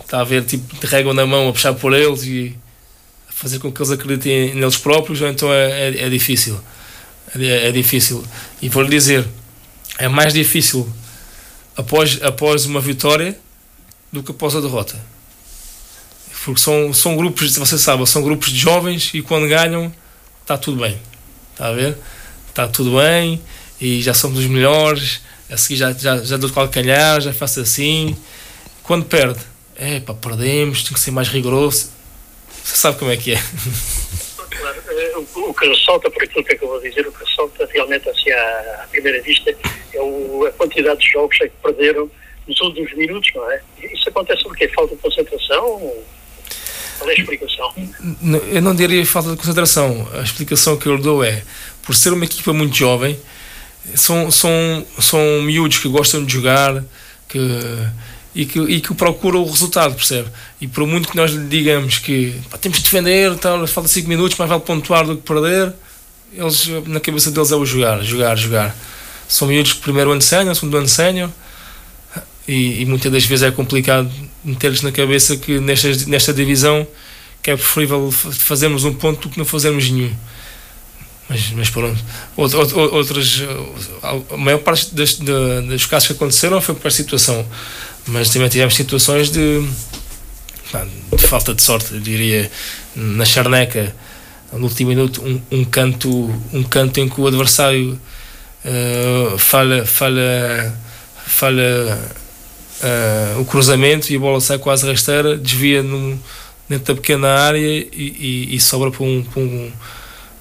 Speaker 3: está a ver, tipo, de régua na mão a puxar por eles e fazer com que eles acreditem neles próprios, ou então é, é, é difícil. é, é difícil. E vou-lhe dizer, é mais difícil após, após uma vitória do que após a derrota. Porque são, são grupos, você sabe, são grupos de jovens e quando ganham está tudo bem. Está a ver? Está tudo bem e já somos os melhores. A seguir já, já, já dou de calcanhar, já faço assim. Quando perde, é pá, perdemos, tem que ser mais rigoroso. Você sabe como é que é.
Speaker 4: Eh, o que ressalta, por aquilo que acabou de dizer, o que ressalta realmente assim à, à primeira vista é o, a quantidade de jogos que perderam nos últimos minutos, não é? Isso acontece porque falta de concentração? Qual é a explicação?
Speaker 3: Eu não diria falta de concentração. A explicação que eu dou é, por ser uma equipa muito jovem, são, são, são miúdos que gostam de jogar que, e, que, e que procuram o resultado, percebe? E por muito que nós lhe digamos que pá, temos de defender, tal, falta 5 minutos, mais vale pontuar do que perder, eles, na cabeça deles é o jogar, jogar, jogar. São miúdos que primeiro ano sénior, segundo ano sénior, e, e, muitas das vezes é complicado meter-lhes na cabeça que nesta, nesta divisão que é preferível fazermos um ponto do que não fazermos nenhum. Mas, mas pronto. Outras, a maior parte das, dos casos que aconteceram foi por situação. Mas também tivemos situações de, de falta de sorte, diria, na charneca, no último minuto, um, um canto, um canto em que o adversário uh, falha, falha, falha uh, o cruzamento e a bola sai quase rasteira, desvia num, dentro da pequena área e, e, e sobra para um, para um,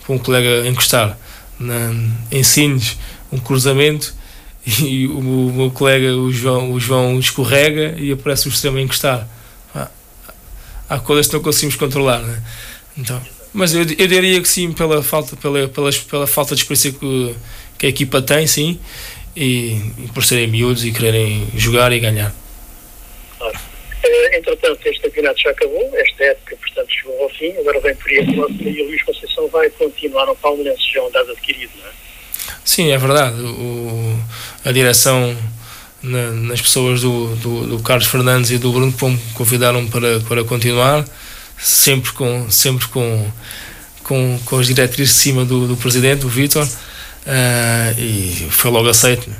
Speaker 3: para um colega encostar. Na, em Sines, um cruzamento e o, o, meu colega, o João, o João escorrega e aparece o extremo a encostar. Há, há coisas que não conseguimos controlar, né? Então, mas eu, eu diria que sim, pela falta, pela, pela, pela falta de experiência que, que a equipa tem, sim, e, e por serem miúdos e quererem jogar e ganhar.
Speaker 4: Claro. Uh, entretanto, este campeonato já acabou, esta época, portanto, chegou ao fim, agora vem por aí a e o Luís Conceição vai continuar no Palmeirense, já é um dado adquirido, não é?
Speaker 3: Sim, é verdade. O, a direção, na, nas pessoas do, do, do, Carlos Fernandes e do Bruno Pombo, convidaram para, para continuar, sempre com, sempre com, com, com as diretrizes de cima do, do presidente, do Vítor. Uh, e foi logo aceito.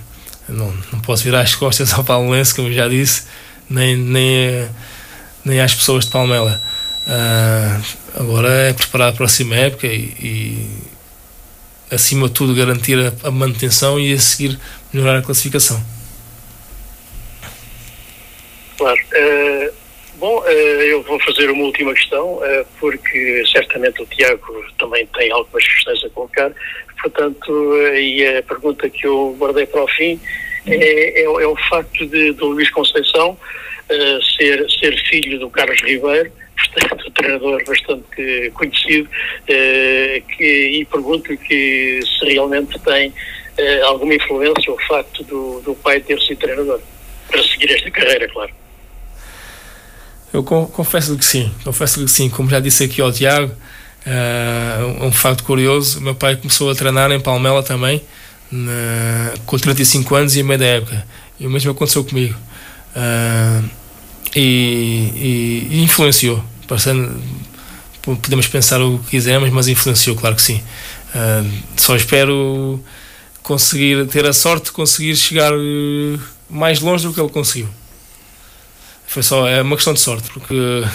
Speaker 3: Não, não posso virar as costas ao palmeirense, como já disse, nem, nem, nem às pessoas de Palmela. Uh, agora é preparar a próxima época e, e acima de tudo, garantir a, a, manutenção e a seguir melhorar a classificação.
Speaker 4: Claro. Uh, bom, uh, eu vou fazer uma última questão, porque certamente o Tiago também tem algumas questões a colocar. Portanto, e a pergunta que eu guardei para o fim é, é, é o facto de, de Luís Conceição uh, ser, ser filho do Carlos Ribeiro, portanto, um treinador bastante conhecido, uh, que, e pergunto-lhe que se realmente tem uh, alguma influência o facto do, do pai ter sido treinador, para seguir esta carreira, claro.
Speaker 3: Eu confesso que sim, confesso que sim, como já disse aqui ao Tiago, Uh, um facto curioso: meu pai começou a treinar em Palmela também, na, com 35 anos e a meia da época. E o mesmo aconteceu comigo. Uh, e, e, influenciou. Passando, podemos pensar o que quisermos, mas influenciou, claro que sim. Uh, só espero conseguir ter a sorte de conseguir chegar mais longe do que ele conseguiu. Foi só é uma questão de sorte, porque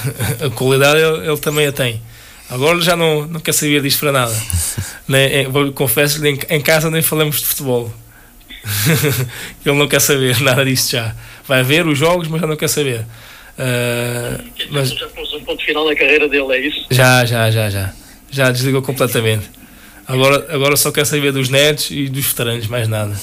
Speaker 3: a qualidade ele, ele também a tem. Agora já não, não quer saber disto para nada. nem, confesso que em, casa nem falamos de futebol. Ele não quer saber nada disto já. Vai ver os jogos, mas já não quer saber. Uh,
Speaker 4: mas... Já pôs um ponto final na carreira dele, é isso?
Speaker 3: Já, já, já, já. Já desligou completamente. Agora, agora só quer saber dos netos e dos veteranos, mais nada.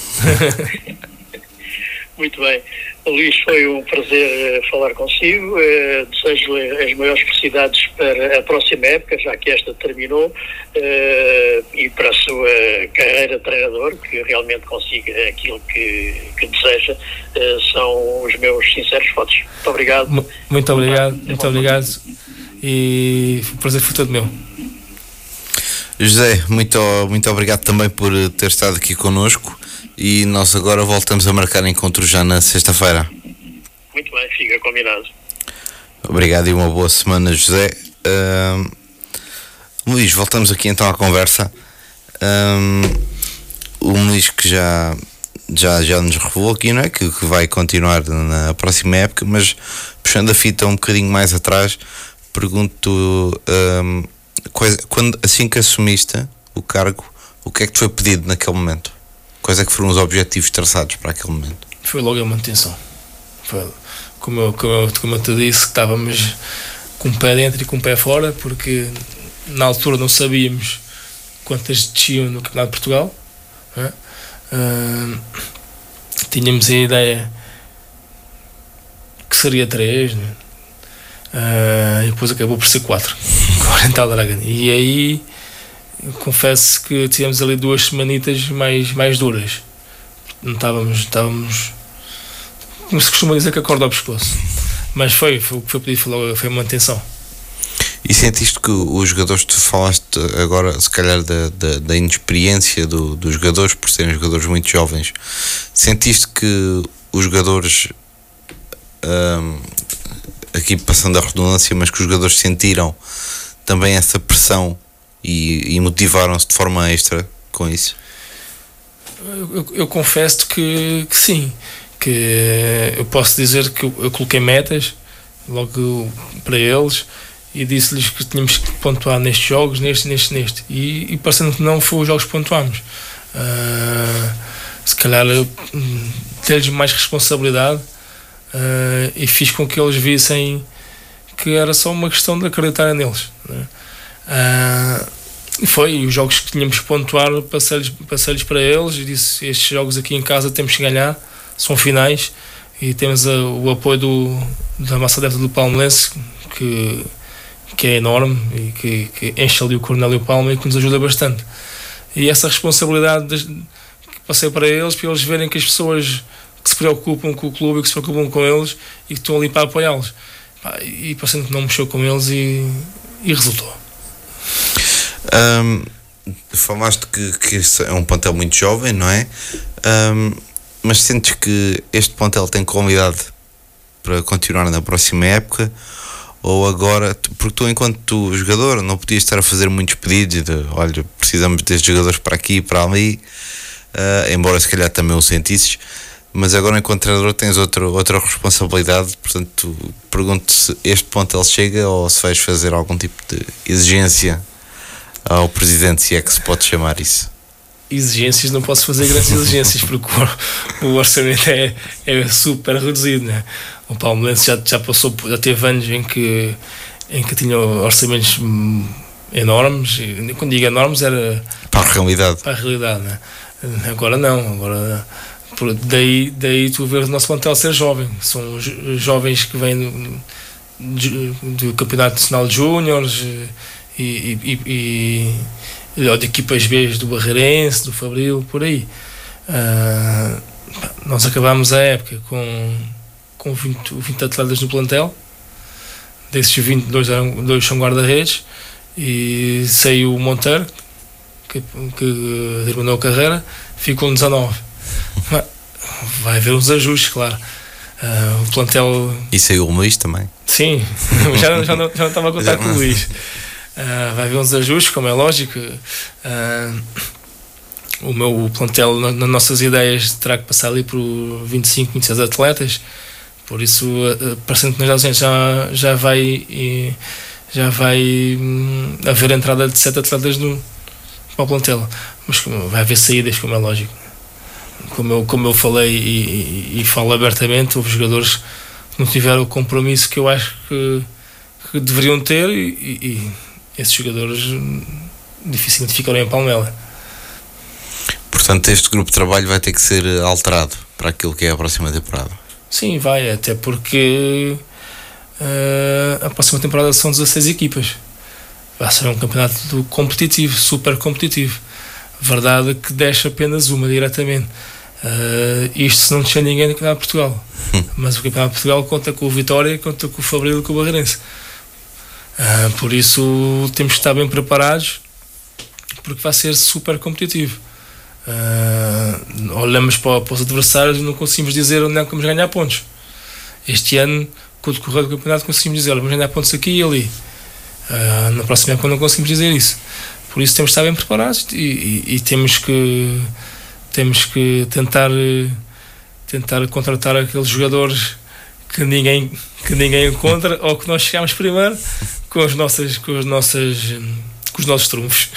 Speaker 4: Muito bem. Luís, foi um prazer eh, falar consigo. Uh, Desejo-lhe as maiores felicidades para a próxima época, já que esta terminou, uh, e para a sua carreira de treinador, que realmente consiga aquilo que, que deseja. São os meus sinceros votos. Muito obrigado.
Speaker 3: Muito obrigado, muito obrigado. E o prazer foi todo meu.
Speaker 2: José, muito, muito obrigado também por ter estado aqui connosco e nós agora voltamos a marcar encontro já na sexta-feira.
Speaker 4: Muito bem, fica combinado.
Speaker 2: Obrigado e uma boa semana, José. Uh, Luís, voltamos aqui então à conversa. Uh, o Luís que já, já, já nos revelou aqui, não é? Que, que vai continuar na próxima época, mas puxando a fita um bocadinho mais atrás, pergunto um, quando, assim que assumiste o cargo, o que é que te foi pedido naquele momento? Quais é que foram os objetivos traçados para aquele momento?
Speaker 3: Foi logo a manutenção. Foi, como, eu, como, eu, como eu te disse, estávamos com o pé dentro e com o pé fora, porque na altura não sabíamos quantas desciam no Campeonato de Portugal. Uh, tínhamos a ideia que seria três, né? uh, e depois acabou por ser quatro, com o Oriental Dragon. E aí confesso que tivemos ali duas semanitas mais, mais duras. Não estávamos, estávamos como se costuma dizer que acorda ao pescoço. Mas foi, foi o que foi pedido, foi, foi uma atenção.
Speaker 2: E sentiste que os jogadores, tu falaste agora, se calhar, da, da, da inexperiência do, dos jogadores, por serem jogadores muito jovens, sentiste que os jogadores, hum, aqui passando a redundância, mas que os jogadores sentiram também essa pressão e, e motivaram-se de forma extra com isso?
Speaker 3: Eu, eu, eu confesso que, que sim, que eu posso dizer que eu, eu coloquei metas logo para eles e disse-lhes que tínhamos que pontuar nestes jogos, neste, neste, neste. E, e parecendo que não foi os jogos que pontuámos. Uh, se calhar ter-lhes mais responsabilidade uh, e fiz com que eles vissem que era só uma questão de acreditar neles. Né? Uh, foi, os jogos que tínhamos que pontuar passei-lhes passei para eles e disse: Estes jogos aqui em casa temos que ganhar, são finais. E temos o apoio do, da massa dentro do Palmeirense que que é enorme e que, que enche ali o Cornélio Palma e que nos ajuda bastante. E essa responsabilidade de, que passei para eles, para eles verem que as pessoas que se preocupam com o clube que se preocupam com eles e que estão ali para apoiá-los. E parecendo que não mexeu com eles e, e resultou.
Speaker 2: Um, falaste que, que é um plantel muito jovem, não é? Um, mas sentes que este plantel tem qualidade para continuar na próxima época? ou agora, porque tu enquanto tu, jogador não podias estar a fazer muitos pedidos de olha, precisamos destes jogadores para aqui para ali, uh, embora se calhar também o sentisses, mas agora enquanto treinador tens outra, outra responsabilidade, portanto pergunto se este ponto ele chega ou se vais fazer algum tipo de exigência ao presidente, se é que se pode chamar isso
Speaker 3: exigências, não posso fazer grandes exigências porque o, o orçamento é, é super reduzido. Né? O Palmeirense já, já passou, já teve anos em que, em que tinha orçamentos enormes, e quando digo enormes era
Speaker 2: para a realidade.
Speaker 3: Para a realidade né? Agora não, agora daí, daí tu vês o nosso plantel ser jovem, são jovens que vêm do, do Campeonato Nacional de Júniores e, e, ou de equipas B do Barreirense, do Fabril, por aí. Uh, nós acabámos a época com, com 20, 20 atletas no plantel, desses 20, dois, dois são guarda-redes, e saiu o Monteiro, que, que terminou a carreira, ficou 19. Vai haver uns ajustes, claro. Uh, o plantel.
Speaker 2: E saiu o Luís também?
Speaker 3: Sim, já, já, não, já não estava a contar com o Luís. Uh, vai haver uns ajustes, como é lógico. Uh, o meu plantel, nas nossas ideias, terá que passar ali por 25, 26 atletas. Por isso, uh, parecendo que nas já, já vai, já vai um, haver entrada de 7 atletas no, para o plantel. Mas vai haver saídas, como é lógico. Como eu, como eu falei e, e, e falo abertamente, houve jogadores que não tiveram o compromisso que eu acho que, que deveriam ter e esses jogadores dificilmente ficarão em Palmela.
Speaker 2: Portanto, este grupo de trabalho vai ter que ser alterado para aquilo que é a próxima temporada.
Speaker 3: Sim, vai, até porque uh, a próxima temporada são 16 equipas. Vai ser um campeonato competitivo, super competitivo. Verdade que deixa apenas uma diretamente. Uh, isto se não deixar ninguém no Campeonato de Portugal. Hum. Mas o Campeonato de Portugal conta com o Vitória, conta com o Fabril e com o Barreirense. Uh, por isso temos que estar bem preparados porque vai ser super competitivo. Uh, olhamos para, para, os adversários e não conseguimos dizer onde é que vamos ganhar pontos. Este ano, com o decorrer do campeonato, conseguimos dizer vamos ganhar pontos aqui e ali. Uh, na próxima época não conseguimos dizer isso. Por isso temos que estar bem preparados e, e, e temos que temos que tentar tentar contratar aqueles jogadores que ninguém que ninguém encontra ou que nós chegamos primeiro com as nossas com as nossas com os nossos trunfos.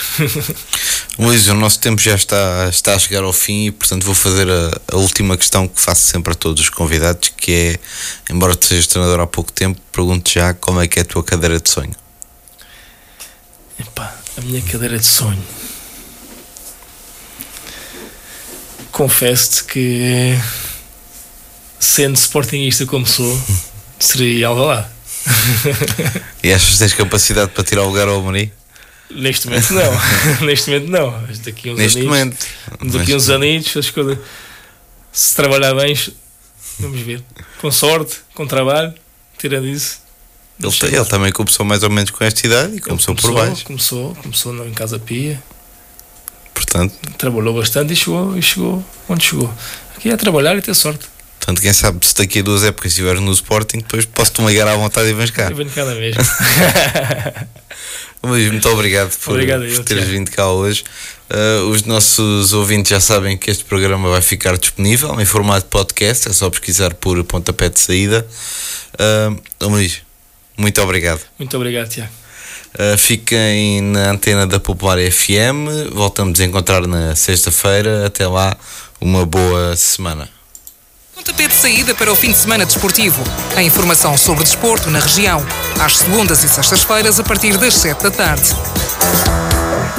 Speaker 2: Luís, o nosso tempo já está, está a chegar ao fim e, portanto, vou fazer a, a, última questão que faço sempre a todos os convidados, que é, embora tu sejas treinador há pouco tempo, pergunto já como é que é a tua cadeira de sonho.
Speaker 3: Epá, a minha cadeira de sonho. Confesso-te que, sendo sportingista como sou, seria lá.
Speaker 2: e achas que tens capacidade para tirar o lugar ao Amorim?
Speaker 3: Neste momento não. Neste momento não. Mas daqui uns
Speaker 2: Neste momento.
Speaker 3: Daqui uns as coisas. Se trabalhar bem, vamos ver. Com sorte, com trabalho, tirando isso.
Speaker 2: Ele, ele também começou mais ou menos com esta idade e começou, começou, por baixo.
Speaker 3: Começou, começou em Casa Pia.
Speaker 2: Portanto.
Speaker 3: Trabalhou bastante e chegou, e chegou onde chegou. Aqui é trabalhar e ter sorte.
Speaker 2: Portanto, quem sabe se daqui a duas épocas estiveres no Sporting, depois posso-te ligar à vontade e vens cá.
Speaker 3: Eu venho cá mesmo.
Speaker 2: Luís, muito obrigado por, obrigado, por teres vindo cá hoje. Uh, os nossos ouvintes já sabem que este programa vai ficar disponível em formato podcast, é só pesquisar por pontapé de saída. Uh, Luís, muito obrigado.
Speaker 3: Muito obrigado, Tiago.
Speaker 2: Uh, fiquem na antena da Popular FM. Voltamos a encontrar na sexta-feira. Até lá, uma boa semana.
Speaker 1: Pontapé de saída para o fim de semana desportivo. A informação sobre desporto na região. Às segundas e sextas-feiras, a partir das 7 da tarde.